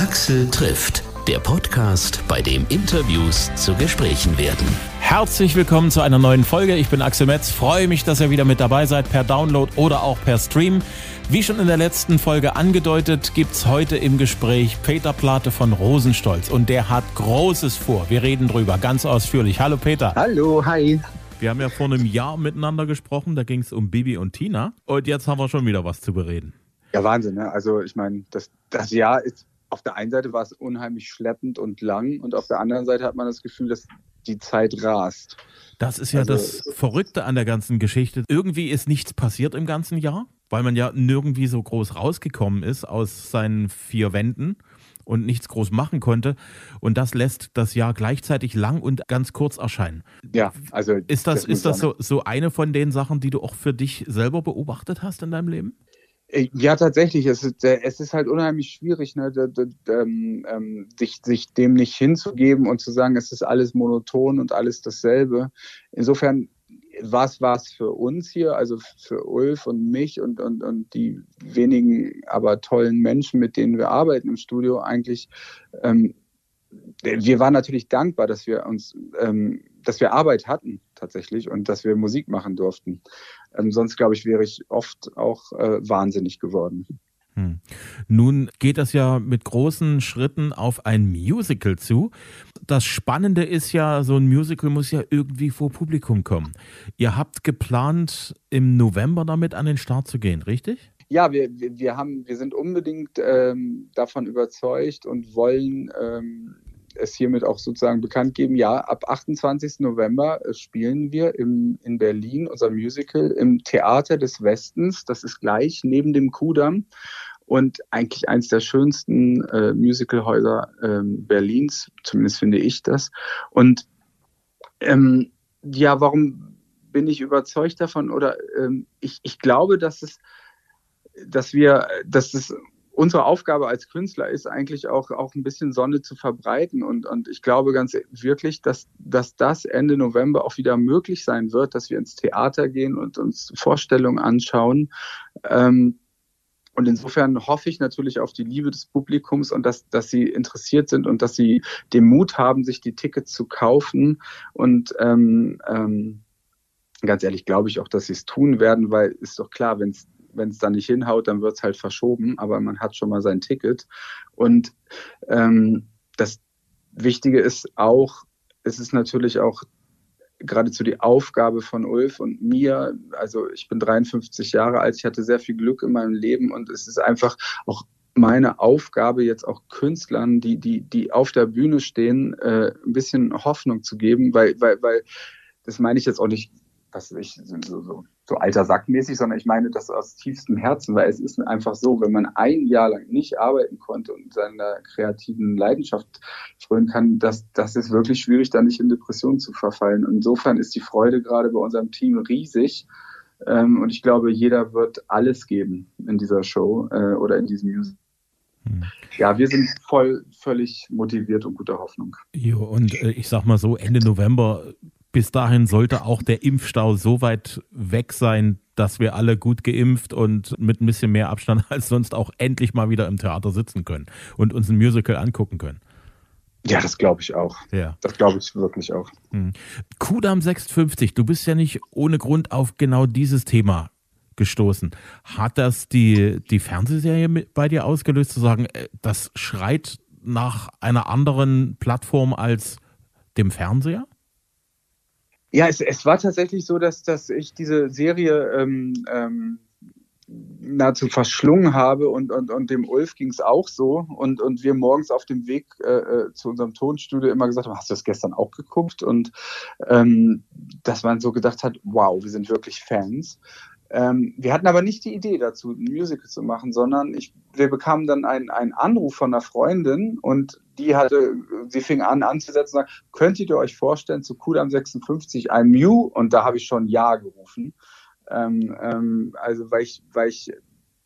Axel trifft, der Podcast, bei dem Interviews zu Gesprächen werden. Herzlich willkommen zu einer neuen Folge. Ich bin Axel Metz, freue mich, dass ihr wieder mit dabei seid per Download oder auch per Stream. Wie schon in der letzten Folge angedeutet, gibt's heute im Gespräch Peter Plate von Rosenstolz und der hat Großes vor. Wir reden drüber ganz ausführlich. Hallo Peter. Hallo, hi. Wir haben ja vor einem Jahr miteinander gesprochen, da ging es um Bibi und Tina und jetzt haben wir schon wieder was zu bereden. Ja, Wahnsinn. Ne? Also ich meine, das, das Jahr ist, auf der einen Seite war es unheimlich schleppend und lang und auf der anderen Seite hat man das Gefühl, dass die Zeit rast. Das ist ja also, das Verrückte an der ganzen Geschichte. Irgendwie ist nichts passiert im ganzen Jahr, weil man ja nirgendwie so groß rausgekommen ist aus seinen vier Wänden und nichts groß machen konnte. Und das lässt das Jahr gleichzeitig lang und ganz kurz erscheinen. Ja, also. Ist das, das ist das so, so eine von den Sachen, die du auch für dich selber beobachtet hast in deinem Leben? Äh, ja, tatsächlich. Es ist, äh, es ist halt unheimlich schwierig, ne, ähm, ähm, sich, sich dem nicht hinzugeben und zu sagen, es ist alles monoton und alles dasselbe. Insofern was war es für uns hier, also für Ulf und mich und, und, und die wenigen, aber tollen Menschen, mit denen wir arbeiten im Studio, eigentlich, ähm, wir waren natürlich dankbar, dass wir uns, ähm, dass wir Arbeit hatten tatsächlich und dass wir Musik machen durften. Ähm, sonst, glaube ich, wäre ich oft auch äh, wahnsinnig geworden. Hm. Nun geht das ja mit großen Schritten auf ein Musical zu. Das Spannende ist ja, so ein Musical muss ja irgendwie vor Publikum kommen. Ihr habt geplant, im November damit an den Start zu gehen, richtig? Ja, wir, wir, wir, haben, wir sind unbedingt ähm, davon überzeugt und wollen ähm, es hiermit auch sozusagen bekannt geben, ja, ab 28. November äh, spielen wir im, in Berlin unser Musical im Theater des Westens. Das ist gleich neben dem Kudamm und eigentlich eines der schönsten äh, Musicalhäuser ähm, Berlins, zumindest finde ich das. Und ähm, ja, warum bin ich überzeugt davon? Oder ähm, ich, ich glaube, dass es, dass wir, dass es unsere Aufgabe als Künstler ist eigentlich auch, auch ein bisschen Sonne zu verbreiten. Und, und ich glaube ganz wirklich, dass, dass das Ende November auch wieder möglich sein wird, dass wir ins Theater gehen und uns Vorstellungen anschauen. Ähm, und insofern hoffe ich natürlich auf die Liebe des Publikums und dass, dass sie interessiert sind und dass sie den Mut haben, sich die Tickets zu kaufen. Und ähm, ähm, ganz ehrlich glaube ich auch, dass sie es tun werden, weil ist doch klar, wenn es wenn es dann nicht hinhaut, dann wird es halt verschoben, aber man hat schon mal sein Ticket. Und ähm, das Wichtige ist auch, es ist natürlich auch geradezu die Aufgabe von Ulf und mir. Also ich bin 53 Jahre alt, ich hatte sehr viel Glück in meinem Leben und es ist einfach auch meine Aufgabe, jetzt auch Künstlern, die, die, die auf der Bühne stehen, äh, ein bisschen Hoffnung zu geben, weil, weil, weil das meine ich jetzt auch nicht was ich, so, so, so alter Sackmäßig, sondern ich meine das aus tiefstem Herzen, weil es ist einfach so, wenn man ein Jahr lang nicht arbeiten konnte und seiner kreativen Leidenschaft frönen kann, dass das ist wirklich schwierig, da nicht in Depressionen zu verfallen. Und insofern ist die Freude gerade bei unserem Team riesig. Ähm, und ich glaube, jeder wird alles geben in dieser Show äh, oder in diesem Musical. Hm. Ja, wir sind voll, völlig motiviert und guter Hoffnung. Jo, und äh, ich sag mal so, Ende November bis dahin sollte auch der Impfstau so weit weg sein, dass wir alle gut geimpft und mit ein bisschen mehr Abstand als sonst auch endlich mal wieder im Theater sitzen können und uns ein Musical angucken können. Ja, das glaube ich auch. Ja. Das glaube ich wirklich auch. Hm. Kudam 650, du bist ja nicht ohne Grund auf genau dieses Thema gestoßen. Hat das die, die Fernsehserie bei dir ausgelöst, zu sagen, äh, das schreit nach einer anderen Plattform als dem Fernseher? Ja, es, es war tatsächlich so, dass, dass ich diese Serie ähm, ähm, nahezu verschlungen habe und, und, und dem Ulf ging es auch so und, und wir morgens auf dem Weg äh, äh, zu unserem Tonstudio immer gesagt haben, hast du das gestern auch geguckt? Und ähm, dass man so gedacht hat, wow, wir sind wirklich Fans. Ähm, wir hatten aber nicht die Idee dazu, ein Musical zu machen, sondern ich, wir bekamen dann einen, einen Anruf von einer Freundin und die hatte, sie fing an anzusetzen und sagte, könntet ihr euch vorstellen, zu Kudam 56 ein Mew? Und da habe ich schon Ja gerufen. Ähm, ähm, also weil ich, weil ich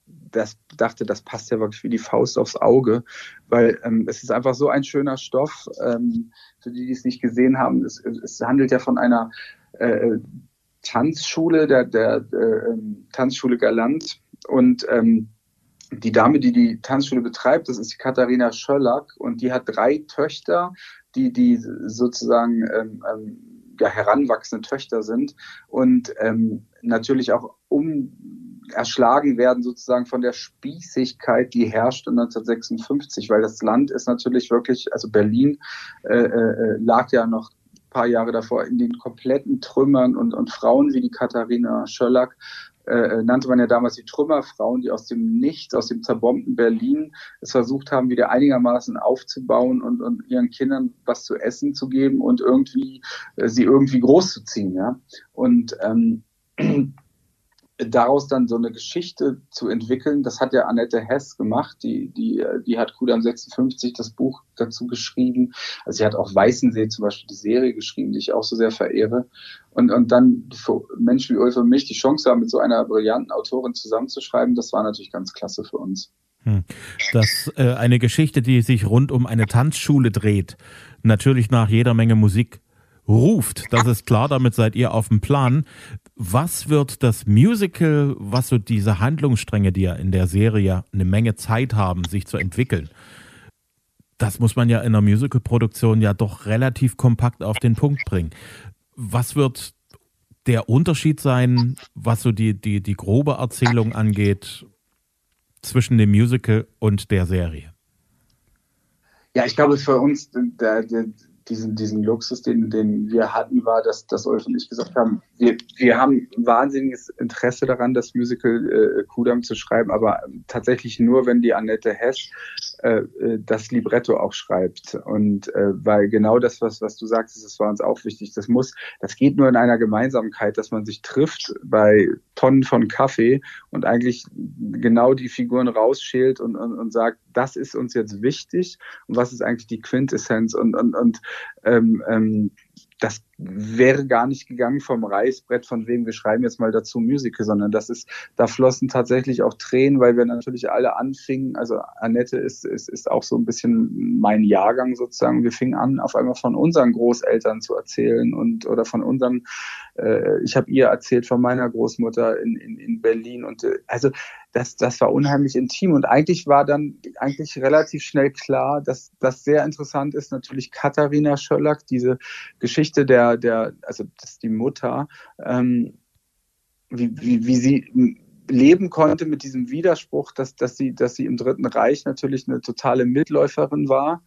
das dachte, das passt ja wirklich wie die Faust aufs Auge, weil ähm, es ist einfach so ein schöner Stoff. Ähm, für die, die es nicht gesehen haben, es, es handelt ja von einer äh, Tanzschule, der, der, der ähm, Tanzschule Galant. Und ähm, die Dame, die die Tanzschule betreibt, das ist die Katharina Schöllack. Und die hat drei Töchter, die, die sozusagen ähm, ähm, ja, heranwachsende Töchter sind. Und ähm, natürlich auch um erschlagen werden sozusagen von der Spießigkeit, die herrschte 1956, weil das Land ist natürlich wirklich, also Berlin äh, äh, lag ja noch paar Jahre davor in den kompletten Trümmern und, und Frauen wie die Katharina Schöllack äh, nannte man ja damals die Trümmerfrauen, die aus dem Nichts, aus dem zerbombten Berlin es versucht haben, wieder einigermaßen aufzubauen und, und ihren Kindern was zu essen zu geben und irgendwie äh, sie irgendwie großzuziehen. Ja? Und ähm, daraus dann so eine Geschichte zu entwickeln, das hat ja Annette Hess gemacht, die, die, die hat Kudam 56 das Buch dazu geschrieben. Also sie hat auch Weißensee zum Beispiel die Serie geschrieben, die ich auch so sehr verehre. Und, und dann für Menschen wie Ulf und mich die Chance haben, mit so einer brillanten Autorin zusammenzuschreiben, das war natürlich ganz klasse für uns. Hm. Das äh, eine Geschichte, die sich rund um eine Tanzschule dreht, natürlich nach jeder Menge Musik ruft. Das ist klar, damit seid ihr auf dem Plan. Was wird das Musical, was so diese Handlungsstränge, die ja in der Serie eine Menge Zeit haben, sich zu entwickeln, das muss man ja in einer Musical-Produktion ja doch relativ kompakt auf den Punkt bringen. Was wird der Unterschied sein, was so die, die, die grobe Erzählung angeht, zwischen dem Musical und der Serie? Ja, ich glaube, für uns der, der, diesen, diesen Luxus, den, den wir hatten, war, dass, dass Ulf und ich gesagt haben, wir, wir haben wahnsinniges Interesse daran, das Musical äh, Kudam zu schreiben, aber tatsächlich nur, wenn die Annette Hess das Libretto auch schreibt. Und äh, weil genau das, was, was du sagst, das war uns auch wichtig. Das muss, das geht nur in einer Gemeinsamkeit, dass man sich trifft bei Tonnen von Kaffee und eigentlich genau die Figuren rausschält und, und, und sagt, das ist uns jetzt wichtig und was ist eigentlich die Quintessenz und, und, und ähm, ähm, das wäre gar nicht gegangen vom Reißbrett von wem wir schreiben jetzt mal dazu Musical, sondern das ist, da flossen tatsächlich auch Tränen, weil wir natürlich alle anfingen. Also Annette ist, ist, ist auch so ein bisschen mein Jahrgang sozusagen. Wir fingen an, auf einmal von unseren Großeltern zu erzählen und oder von unserem, äh, ich habe ihr erzählt von meiner Großmutter in, in, in Berlin und äh, also das, das war unheimlich intim und eigentlich war dann eigentlich relativ schnell klar, dass das sehr interessant ist. Natürlich Katharina Schöllack, diese Geschichte der, der also das ist die Mutter, ähm, wie, wie, wie sie leben konnte mit diesem Widerspruch, dass, dass, sie, dass sie im Dritten Reich natürlich eine totale Mitläuferin war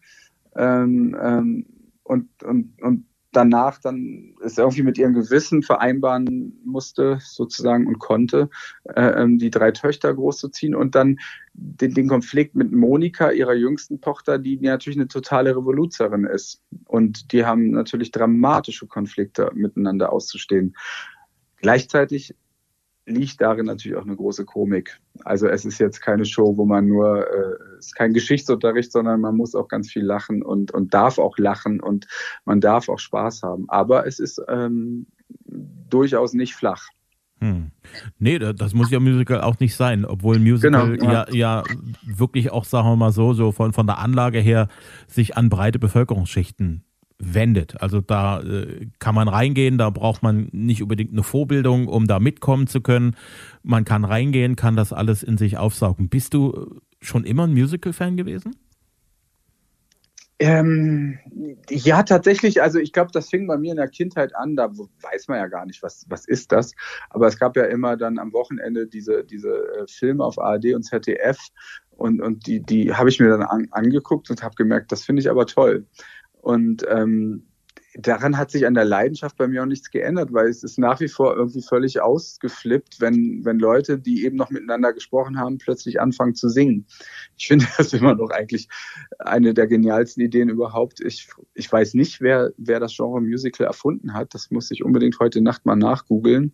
ähm, ähm, und, und, und danach dann es irgendwie mit ihrem Gewissen vereinbaren musste, sozusagen und konnte, äh, ähm, die drei Töchter großzuziehen und dann den, den Konflikt mit Monika, ihrer jüngsten Tochter, die natürlich eine totale Revoluzerin ist. Und die haben natürlich dramatische Konflikte miteinander auszustehen. Gleichzeitig liegt darin natürlich auch eine große Komik. Also es ist jetzt keine Show, wo man nur, äh, es ist kein Geschichtsunterricht, sondern man muss auch ganz viel lachen und, und darf auch lachen und man darf auch Spaß haben. Aber es ist ähm, durchaus nicht flach. Hm. Nee, das muss ja Musical auch nicht sein, obwohl Musical genau, ja. ja. Ja, wirklich auch, sagen wir mal so, so von, von der Anlage her sich an breite Bevölkerungsschichten wendet. Also da äh, kann man reingehen, da braucht man nicht unbedingt eine Vorbildung, um da mitkommen zu können. Man kann reingehen, kann das alles in sich aufsaugen. Bist du schon immer ein Musical-Fan gewesen? Ähm, ja, tatsächlich. Also ich glaube, das fing bei mir in der Kindheit an. Da weiß man ja gar nicht, was, was ist das. Aber es gab ja immer dann am Wochenende diese, diese äh, Filme auf ARD und ZDF. Und, und die, die habe ich mir dann an, angeguckt und habe gemerkt, das finde ich aber toll. Und ähm, daran hat sich an der Leidenschaft bei mir auch nichts geändert, weil es ist nach wie vor irgendwie völlig ausgeflippt, wenn, wenn Leute, die eben noch miteinander gesprochen haben, plötzlich anfangen zu singen. Ich finde das immer noch eigentlich eine der genialsten Ideen überhaupt. Ich, ich weiß nicht, wer, wer das Genre Musical erfunden hat. Das muss ich unbedingt heute Nacht mal nachgoogeln,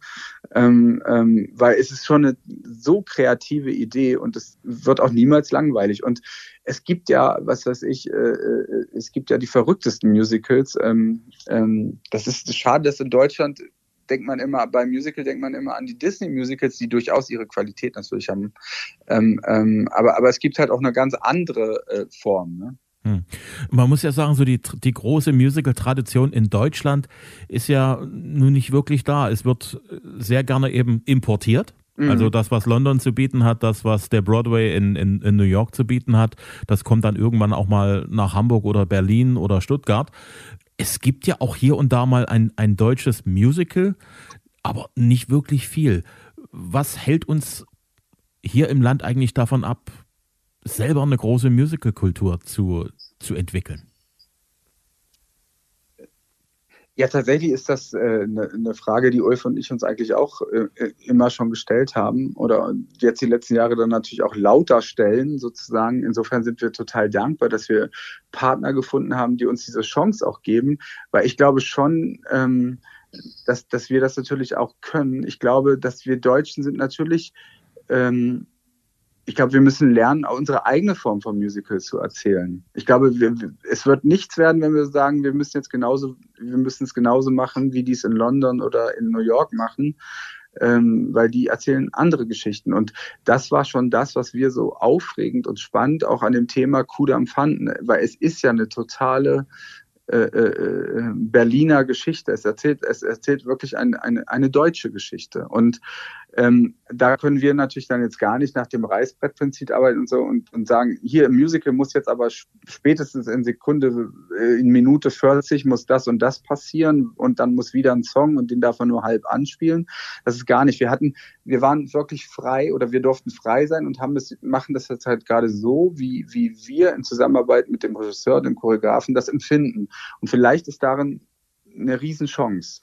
ähm, ähm, weil es ist schon eine so kreative Idee und es wird auch niemals langweilig. Und es gibt ja, was weiß ich, äh, äh, es gibt ja die verrücktesten Musicals. Ähm, ähm, das ist schade, dass in Deutschland denkt man immer, beim Musical denkt man immer an die Disney-Musicals, die durchaus ihre Qualität natürlich haben. Ähm, ähm, aber, aber es gibt halt auch eine ganz andere äh, Form. Ne? Hm. Man muss ja sagen, so die, die große Musical-Tradition in Deutschland ist ja nun nicht wirklich da. Es wird sehr gerne eben importiert Mhm. Also das, was London zu bieten hat, das, was der Broadway in, in, in New York zu bieten hat, das kommt dann irgendwann auch mal nach Hamburg oder Berlin oder Stuttgart. Es gibt ja auch hier und da mal ein, ein deutsches Musical, aber nicht wirklich viel. Was hält uns hier im Land eigentlich davon ab, selber eine große Musical-Kultur zu, zu entwickeln? Ja, tatsächlich ist das äh, ne eine Frage, die Ulf und ich uns eigentlich auch äh, äh, immer schon gestellt haben oder jetzt die letzten Jahre dann natürlich auch lauter stellen, sozusagen. Insofern sind wir total dankbar, dass wir Partner gefunden haben, die uns diese Chance auch geben, weil ich glaube schon, ähm, dass, dass wir das natürlich auch können. Ich glaube, dass wir Deutschen sind natürlich ähm, ich glaube, wir müssen lernen, unsere eigene Form von Musical zu erzählen. Ich glaube, wir, es wird nichts werden, wenn wir sagen, wir müssen jetzt genauso, wir müssen es genauso machen, wie die es in London oder in New York machen, ähm, weil die erzählen andere Geschichten. Und das war schon das, was wir so aufregend und spannend auch an dem Thema Kudam fanden, weil es ist ja eine totale äh, äh, äh, Berliner Geschichte. Es erzählt, es erzählt wirklich ein, eine, eine deutsche Geschichte. Und ähm, da können wir natürlich dann jetzt gar nicht nach dem Reißbrettprinzip arbeiten und so und, und sagen, hier im Musical muss jetzt aber spätestens in Sekunde, äh, in Minute 40 muss das und das passieren und dann muss wieder ein Song und den darf man nur halb anspielen. Das ist gar nicht. Wir hatten, wir waren wirklich frei oder wir durften frei sein und haben das, machen das jetzt halt gerade so, wie, wie wir in Zusammenarbeit mit dem Regisseur, dem Choreografen das empfinden. Und vielleicht ist darin eine Riesenchance.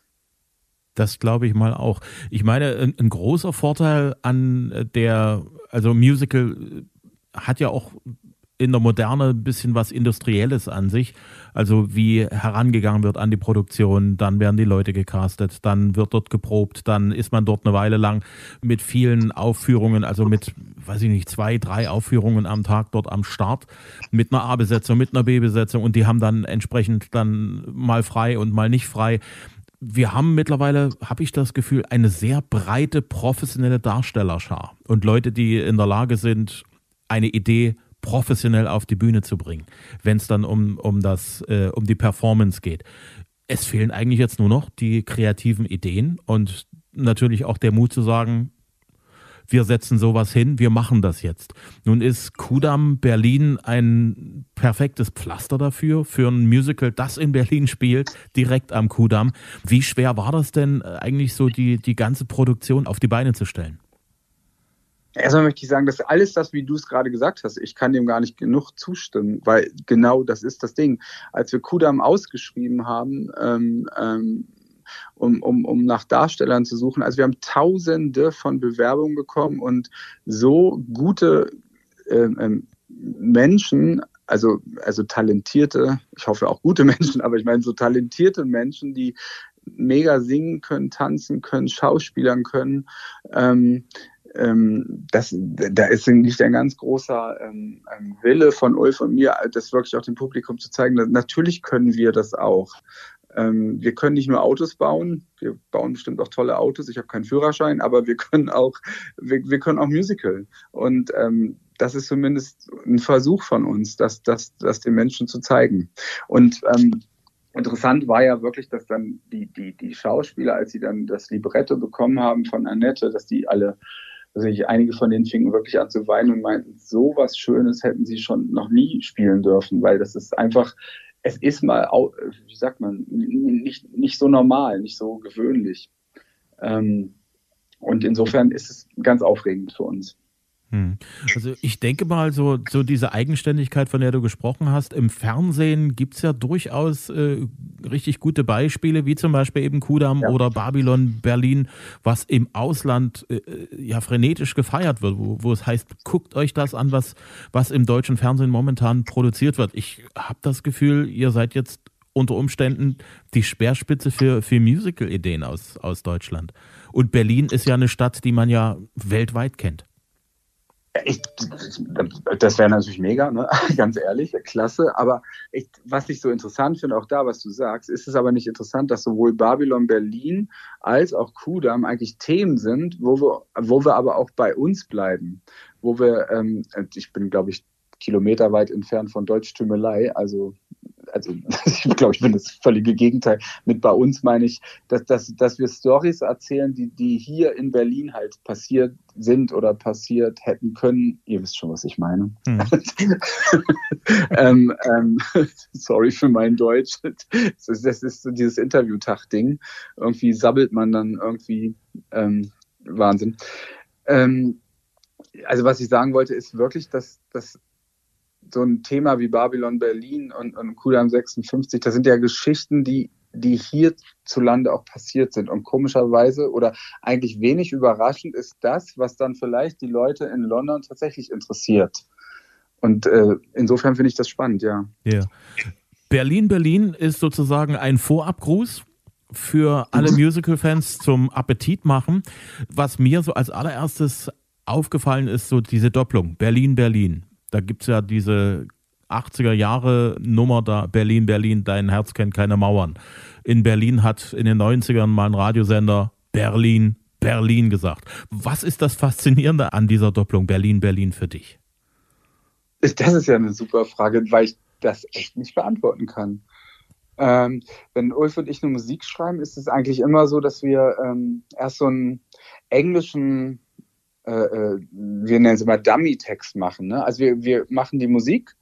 Das glaube ich mal auch. Ich meine, ein, ein, großer Vorteil an der, also Musical hat ja auch in der Moderne ein bisschen was Industrielles an sich. Also wie herangegangen wird an die Produktion, dann werden die Leute gecastet, dann wird dort geprobt, dann ist man dort eine Weile lang mit vielen Aufführungen, also mit, weiß ich nicht, zwei, drei Aufführungen am Tag dort am Start, mit einer A-Besetzung, mit einer B-Besetzung und die haben dann entsprechend dann mal frei und mal nicht frei wir haben mittlerweile, habe ich das Gefühl, eine sehr breite professionelle Darstellerschar und Leute, die in der Lage sind, eine Idee professionell auf die Bühne zu bringen, wenn es dann um, um, das, äh, um die Performance geht. Es fehlen eigentlich jetzt nur noch die kreativen Ideen und natürlich auch der Mut zu sagen, wir setzen sowas hin, wir machen das jetzt. Nun ist Kudam Berlin ein perfektes Pflaster dafür, für ein Musical, das in Berlin spielt, direkt am Kudam. Wie schwer war das denn äh, eigentlich so, die, die ganze Produktion auf die Beine zu stellen? Erstmal möchte ich sagen, dass alles das, wie du es gerade gesagt hast, ich kann dem gar nicht genug zustimmen, weil genau das ist das Ding. Als wir Kudam ausgeschrieben haben, ähm, ähm, um, um, um nach Darstellern zu suchen. Also wir haben tausende von Bewerbungen bekommen und so gute ähm, ähm, Menschen, also, also talentierte, ich hoffe auch gute Menschen, aber ich meine so talentierte Menschen, die mega singen können, tanzen können, schauspielern können. Ähm, ähm, das, da ist nicht ein ganz großer ähm, ähm, Wille von Ulf und mir, das wirklich auch dem Publikum zu zeigen. Natürlich können wir das auch. Ähm, wir können nicht nur Autos bauen, wir bauen bestimmt auch tolle Autos. Ich habe keinen Führerschein, aber wir können auch, wir, wir können auch Musical. Und ähm, das ist zumindest ein Versuch von uns, das, das, das den Menschen zu zeigen. Und ähm, interessant war ja wirklich, dass dann die, die, die Schauspieler, als sie dann das Libretto bekommen haben von Annette, dass die alle also ich, einige von denen fingen wirklich an zu weinen und meinten, so was Schönes hätten sie schon noch nie spielen dürfen, weil das ist einfach, es ist mal, wie sagt man, nicht, nicht so normal, nicht so gewöhnlich. Ähm, und insofern ist es ganz aufregend für uns. Hm. Also ich denke mal, so, so diese Eigenständigkeit, von der du gesprochen hast, im Fernsehen gibt es ja durchaus äh, richtig gute Beispiele, wie zum Beispiel eben Kudam ja. oder Babylon Berlin, was im Ausland äh, ja frenetisch gefeiert wird, wo, wo es heißt, guckt euch das an, was, was im deutschen Fernsehen momentan produziert wird. Ich habe das Gefühl, ihr seid jetzt unter Umständen die Speerspitze für, für Musical-Ideen aus, aus Deutschland. Und Berlin ist ja eine Stadt, die man ja weltweit kennt. Ich, das wäre natürlich mega, ne? ganz ehrlich, klasse. Aber ich, was ich so interessant finde, auch da, was du sagst, ist es aber nicht interessant, dass sowohl Babylon Berlin als auch Kudam eigentlich Themen sind, wo wir, wo wir aber auch bei uns bleiben. Wo wir, ähm, ich bin, glaube ich, kilometerweit entfernt von Deutschtümelei, also also ich glaube, ich bin das völlige Gegenteil. Mit bei uns meine ich, dass, dass, dass wir Stories erzählen, die, die hier in Berlin halt passiert sind oder passiert hätten können. Ihr wisst schon, was ich meine. Hm. ähm, ähm, sorry für mein Deutsch. Das ist, das ist so dieses Interviewtag-Ding. Irgendwie sabbelt man dann irgendwie ähm, Wahnsinn. Ähm, also was ich sagen wollte, ist wirklich, dass, dass so ein Thema wie Babylon Berlin und, und Kudam 56, das sind ja Geschichten, die, die hierzulande auch passiert sind. Und komischerweise oder eigentlich wenig überraschend ist das, was dann vielleicht die Leute in London tatsächlich interessiert. Und äh, insofern finde ich das spannend, ja. Ja. Berlin, Berlin ist sozusagen ein Vorabgruß für alle mhm. Musical-Fans zum Appetit machen. Was mir so als allererstes aufgefallen ist, so diese Doppelung. Berlin, Berlin. Da gibt es ja diese 80er Jahre Nummer da, Berlin, Berlin, dein Herz kennt keine Mauern. In Berlin hat in den 90ern mal ein Radiosender Berlin, Berlin gesagt. Was ist das Faszinierende an dieser Doppelung Berlin, Berlin für dich? Das ist ja eine super Frage, weil ich das echt nicht beantworten kann. Ähm, wenn Ulf und ich eine Musik schreiben, ist es eigentlich immer so, dass wir ähm, erst so einen englischen wir nennen es immer Dummy-Text machen. Ne? Also wir, wir machen die Musik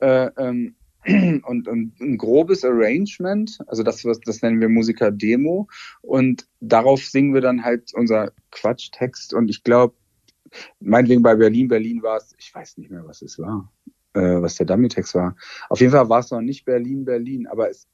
äh, ähm, und, und, ein grobes Arrangement, also das, was, das nennen wir Musiker-Demo und darauf singen wir dann halt unser Quatschtext und ich glaube, meinetwegen bei Berlin, Berlin war es, ich weiß nicht mehr, was es war, äh, was der Dummy-Text war. Auf jeden Fall war es noch nicht Berlin, Berlin, aber es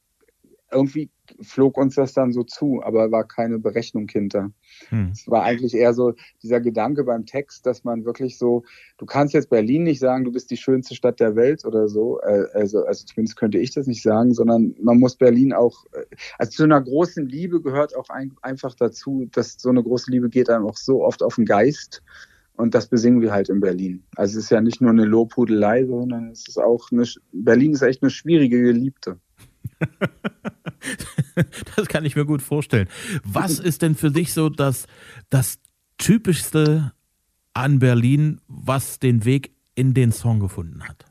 irgendwie flog uns das dann so zu, aber war keine Berechnung hinter. Hm. Es war eigentlich eher so dieser Gedanke beim Text, dass man wirklich so, du kannst jetzt Berlin nicht sagen, du bist die schönste Stadt der Welt oder so, äh, also, also zumindest könnte ich das nicht sagen, sondern man muss Berlin auch, äh, also zu einer großen Liebe gehört auch ein, einfach dazu, dass so eine große Liebe geht einem auch so oft auf den Geist. Und das besingen wir halt in Berlin. Also es ist ja nicht nur eine Lobhudelei, sondern es ist auch eine, Berlin ist echt eine schwierige Geliebte. das kann ich mir gut vorstellen. Was ist denn für dich so das, das Typischste an Berlin, was den Weg in den Song gefunden hat?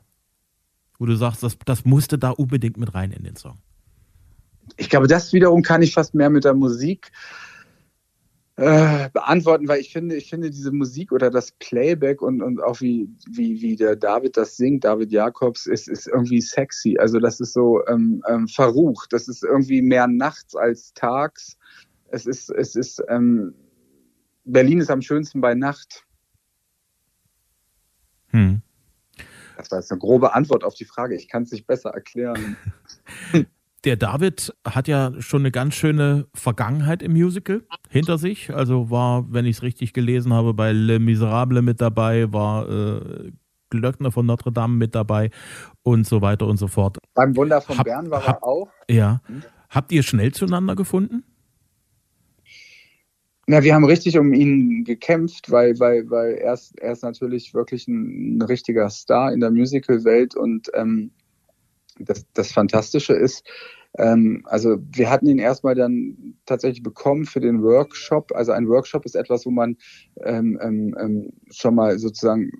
Wo du sagst, das, das musste da unbedingt mit rein in den Song. Ich glaube, das wiederum kann ich fast mehr mit der Musik äh, beantworten, weil ich finde, ich finde diese Musik oder das Playback und, und auch wie, wie, wie der David das singt, David Jakobs, ist, ist irgendwie sexy. Also das ist so ähm, ähm, verrucht. Das ist irgendwie mehr nachts als tags. Es ist, es ist, ähm, Berlin ist am schönsten bei Nacht. Hm. Das war jetzt eine grobe Antwort auf die Frage. Ich kann es nicht besser erklären. der David hat ja schon eine ganz schöne Vergangenheit im Musical hinter sich. Also war, wenn ich es richtig gelesen habe, bei Le Miserable mit dabei, war äh, Glöckner von Notre Dame mit dabei und so weiter und so fort. Beim Wunder von hab, Bern war hab, er auch. Ja. Hm? Habt ihr schnell zueinander gefunden? Na, wir haben richtig um ihn gekämpft, weil, weil, weil er, ist, er ist natürlich wirklich ein, ein richtiger Star in der Musical-Welt und ähm, das, das Fantastische ist, ähm, also wir hatten ihn erstmal dann tatsächlich bekommen für den Workshop. Also ein Workshop ist etwas, wo man ähm, ähm, ähm schon mal sozusagen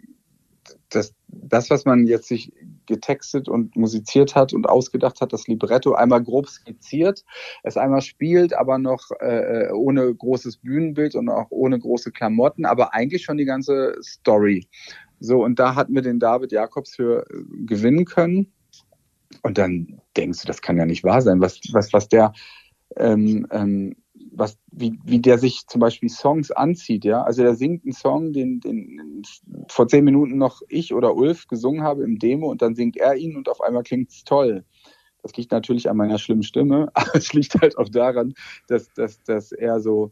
das, das, was man jetzt sich getextet und musiziert hat und ausgedacht hat, das Libretto einmal grob skizziert, es einmal spielt, aber noch äh, ohne großes Bühnenbild und auch ohne große Klamotten, aber eigentlich schon die ganze Story. So, und da hatten wir den David Jakobs für äh, gewinnen können. Und dann denkst du, das kann ja nicht wahr sein, was, was, was der, ähm, ähm, was, wie, wie der sich zum Beispiel Songs anzieht, ja. Also der singt einen Song, den, den vor zehn Minuten noch ich oder Ulf gesungen habe im Demo und dann singt er ihn und auf einmal klingt es toll. Das liegt natürlich an meiner schlimmen Stimme, aber es liegt halt auch daran, dass, dass, dass er so,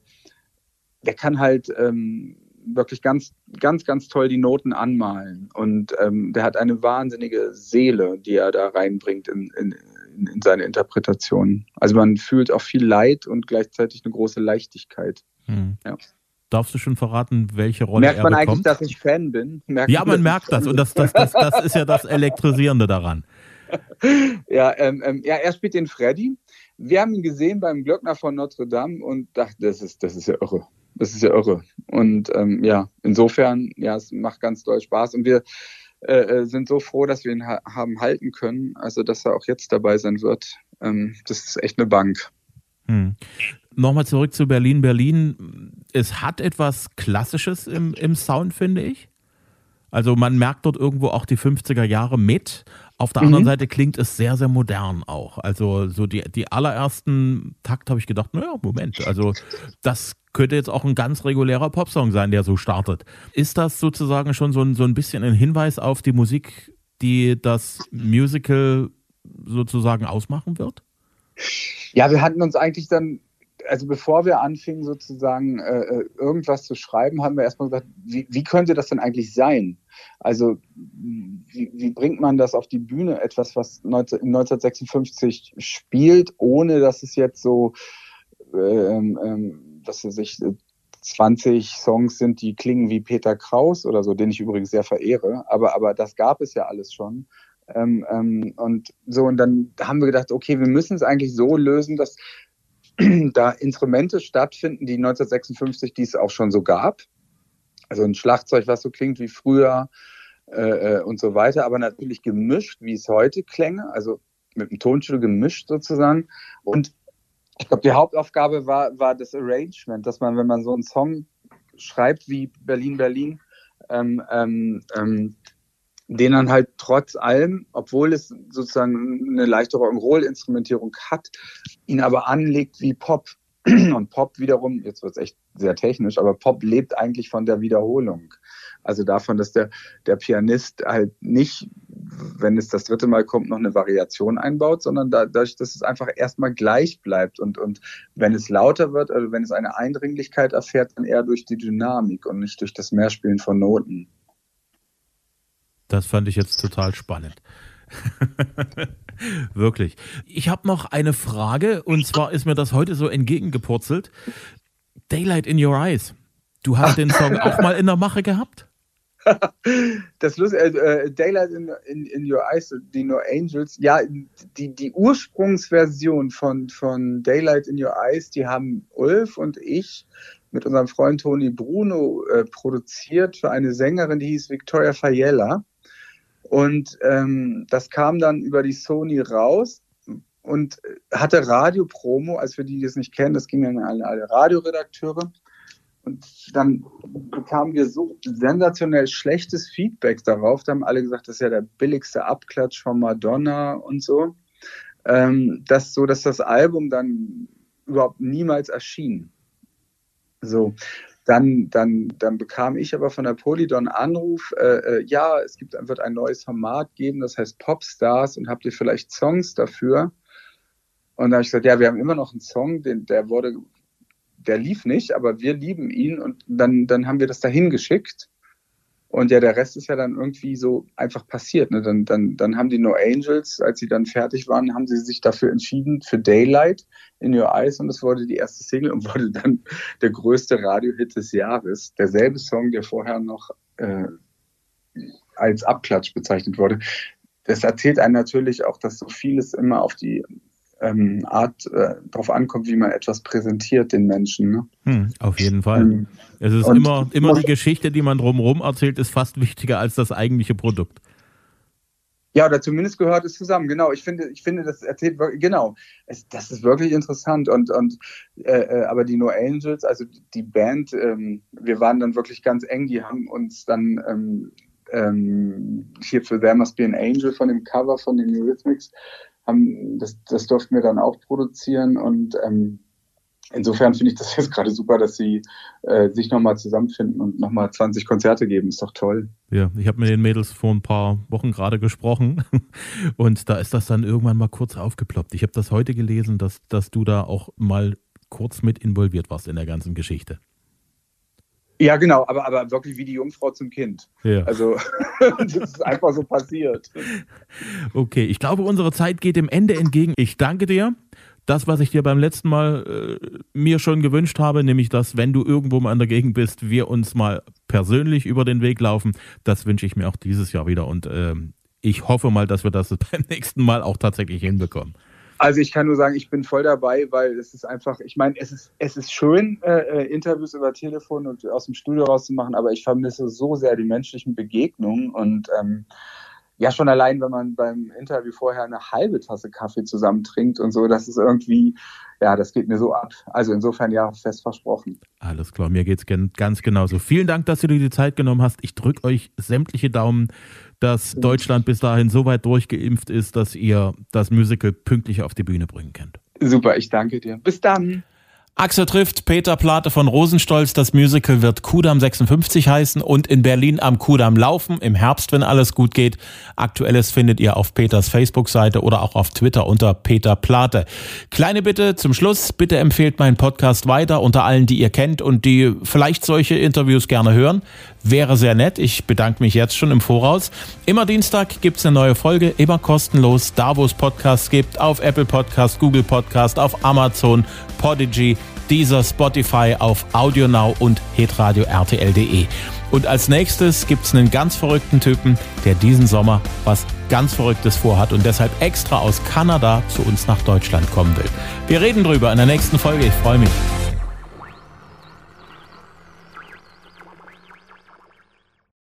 der kann halt ähm, wirklich ganz, ganz, ganz toll die Noten anmalen. Und ähm, der hat eine wahnsinnige Seele, die er da reinbringt in, in, in seine Interpretation. Also man fühlt auch viel Leid und gleichzeitig eine große Leichtigkeit. Hm. Ja. Darfst du schon verraten, welche Rolle merkt er bekommt? Merkt man eigentlich, dass ich Fan bin? Merkt ja, man merkt das und das, das, das, das ist ja das Elektrisierende daran. ja, ähm, ähm, ja, er spielt den Freddy. Wir haben ihn gesehen beim Glöckner von Notre Dame und dachten, das ist, das ist ja irre. Das ist ja irre. Und ähm, ja, insofern, ja, es macht ganz doll Spaß. Und wir, äh, äh, sind so froh, dass wir ihn ha haben halten können. Also, dass er auch jetzt dabei sein wird. Ähm, das ist echt eine Bank. Hm. Nochmal zurück zu Berlin. Berlin, es hat etwas Klassisches im, im Sound, finde ich. Also man merkt dort irgendwo auch die 50er Jahre mit. Auf der mhm. anderen Seite klingt es sehr, sehr modern auch. Also so die, die allerersten Takt habe ich gedacht, naja, Moment, also das könnte jetzt auch ein ganz regulärer Popsong sein, der so startet. Ist das sozusagen schon so ein, so ein bisschen ein Hinweis auf die Musik, die das Musical sozusagen ausmachen wird? Ja, wir hatten uns eigentlich dann also bevor wir anfingen, sozusagen äh, äh, irgendwas zu schreiben, haben wir erstmal gesagt, wie, wie könnte das denn eigentlich sein? Also wie, wie, bringt man das auf die Bühne, etwas, was 19, 1956 spielt, ohne dass es jetzt so, ähm, ähm, dass es sich 20 Songs sind, die klingen wie Peter Kraus oder so, den ich übrigens sehr verehre, aber, aber das gab es ja alles schon. Ähm, ähm, und so, und dann haben wir gedacht, okay, wir müssen es eigentlich so lösen, dass da Instrumente stattfinden, die 1956 dies auch schon so gab. Also ein Schlagzeug, was so klingt wie früher äh, äh, und so weiter, aber natürlich gemischt, wie es heute klänge, also mit dem Tonstuhl gemischt sozusagen. Und ich glaube, die Hauptaufgabe war, war das Arrangement, dass man, wenn man so einen Song schreibt wie Berlin, Berlin, ähm, ähm, ähm, den dann halt trotz allem, obwohl es sozusagen eine leichte Rock'n'Roll-Instrumentierung hat, ihn aber anlegt wie Pop. Und Pop wiederum, jetzt wird es echt sehr technisch, aber Pop lebt eigentlich von der Wiederholung. Also davon, dass der, der Pianist halt nicht, wenn es das dritte Mal kommt, noch eine Variation einbaut, sondern dadurch, dass es einfach erstmal gleich bleibt. Und, und wenn es lauter wird, also wenn es eine Eindringlichkeit erfährt, dann eher durch die Dynamik und nicht durch das Mehrspielen von Noten. Das fand ich jetzt total spannend. Wirklich. Ich habe noch eine Frage und zwar ist mir das heute so entgegengepurzelt. Daylight in Your Eyes. Du hast den Song auch mal in der Mache gehabt? Das Lust, äh, äh, Daylight in, in, in, Your Eyes, die No Angels, ja, die, die Ursprungsversion von, von Daylight in Your Eyes, die haben Ulf und ich mit unserem Freund Toni Bruno äh, produziert für eine Sängerin, die hieß Victoria Fayella. Und ähm, das kam dann über die Sony raus und hatte Radio-Promo, als wir die, die es nicht kennen, das ging dann an alle, alle Radioredakteure. Und dann bekamen wir so sensationell schlechtes Feedback darauf. Da haben alle gesagt, das ist ja der billigste Abklatsch von Madonna und so. Ähm, dass so, dass das Album dann überhaupt niemals erschien. So. Dann, dann, dann bekam ich aber von der Polydon Anruf, äh, äh, ja, es gibt, wird ein neues Format geben, das heißt Popstars und habt ihr vielleicht Songs dafür? Und da habe ich gesagt, ja, wir haben immer noch einen Song, den, der wurde, der lief nicht, aber wir lieben ihn und dann, dann haben wir das dahin geschickt. Und ja, der Rest ist ja dann irgendwie so einfach passiert. Ne? Dann, dann, dann haben die No Angels, als sie dann fertig waren, haben sie sich dafür entschieden für Daylight in Your Eyes und es wurde die erste Single und wurde dann der größte Radiohit des Jahres. Derselbe Song, der vorher noch äh, als Abklatsch bezeichnet wurde. Das erzählt einem natürlich auch, dass so vieles immer auf die ähm, Art äh, darauf ankommt, wie man etwas präsentiert den Menschen. Ne? Hm, auf jeden Fall. Ähm, es ist immer, immer die Geschichte, die man drumherum erzählt, ist fast wichtiger als das eigentliche Produkt. Ja, oder zumindest gehört es zusammen. Genau, ich finde, ich finde, das erzählt wirklich, genau, es, das ist wirklich interessant. Und, und äh, äh, aber die No Angels, also die Band, ähm, wir waren dann wirklich ganz eng, die haben uns dann ähm, ähm, hier für There Must Be an Angel von dem Cover von den Eurythmics haben, das, das durften wir dann auch produzieren und ähm, insofern finde ich das jetzt gerade super, dass sie äh, sich nochmal zusammenfinden und nochmal 20 Konzerte geben. Ist doch toll. Ja, ich habe mit den Mädels vor ein paar Wochen gerade gesprochen und da ist das dann irgendwann mal kurz aufgeploppt. Ich habe das heute gelesen, dass, dass du da auch mal kurz mit involviert warst in der ganzen Geschichte. Ja, genau, aber, aber wirklich wie die Jungfrau zum Kind. Ja. Also, das ist einfach so passiert. Okay, ich glaube, unsere Zeit geht dem Ende entgegen. Ich danke dir. Das, was ich dir beim letzten Mal äh, mir schon gewünscht habe, nämlich, dass, wenn du irgendwo mal in der Gegend bist, wir uns mal persönlich über den Weg laufen, das wünsche ich mir auch dieses Jahr wieder. Und äh, ich hoffe mal, dass wir das beim nächsten Mal auch tatsächlich hinbekommen. Also ich kann nur sagen, ich bin voll dabei, weil es ist einfach, ich meine, es ist, es ist schön, äh, äh Interviews über Telefon und aus dem Studio rauszumachen, aber ich vermisse so sehr die menschlichen Begegnungen und ähm, ja, schon allein, wenn man beim Interview vorher eine halbe Tasse Kaffee zusammen trinkt und so, das ist irgendwie, ja, das geht mir so ab. Also insofern ja, fest versprochen. Alles klar, mir geht es ganz genauso. Vielen Dank, dass du dir die Zeit genommen hast. Ich drücke euch sämtliche Daumen, dass Deutschland bis dahin so weit durchgeimpft ist, dass ihr das Musical pünktlich auf die Bühne bringen könnt. Super, ich danke dir. Bis dann. Axel trifft Peter Plate von Rosenstolz. Das Musical wird Kudam 56 heißen und in Berlin am Kudam laufen. Im Herbst, wenn alles gut geht. Aktuelles findet ihr auf Peters Facebook-Seite oder auch auf Twitter unter Peter Plate. Kleine Bitte zum Schluss. Bitte empfehlt meinen Podcast weiter unter allen, die ihr kennt und die vielleicht solche Interviews gerne hören. Wäre sehr nett. Ich bedanke mich jetzt schon im Voraus. Immer Dienstag gibt's eine neue Folge, immer kostenlos, da wo es Podcasts gibt, auf Apple Podcast, Google Podcast, auf Amazon, Podigy, dieser Spotify, auf AudioNow und hitradio RTL.de. Und als nächstes gibt's einen ganz verrückten Typen, der diesen Sommer was ganz Verrücktes vorhat und deshalb extra aus Kanada zu uns nach Deutschland kommen will. Wir reden drüber in der nächsten Folge. Ich freue mich.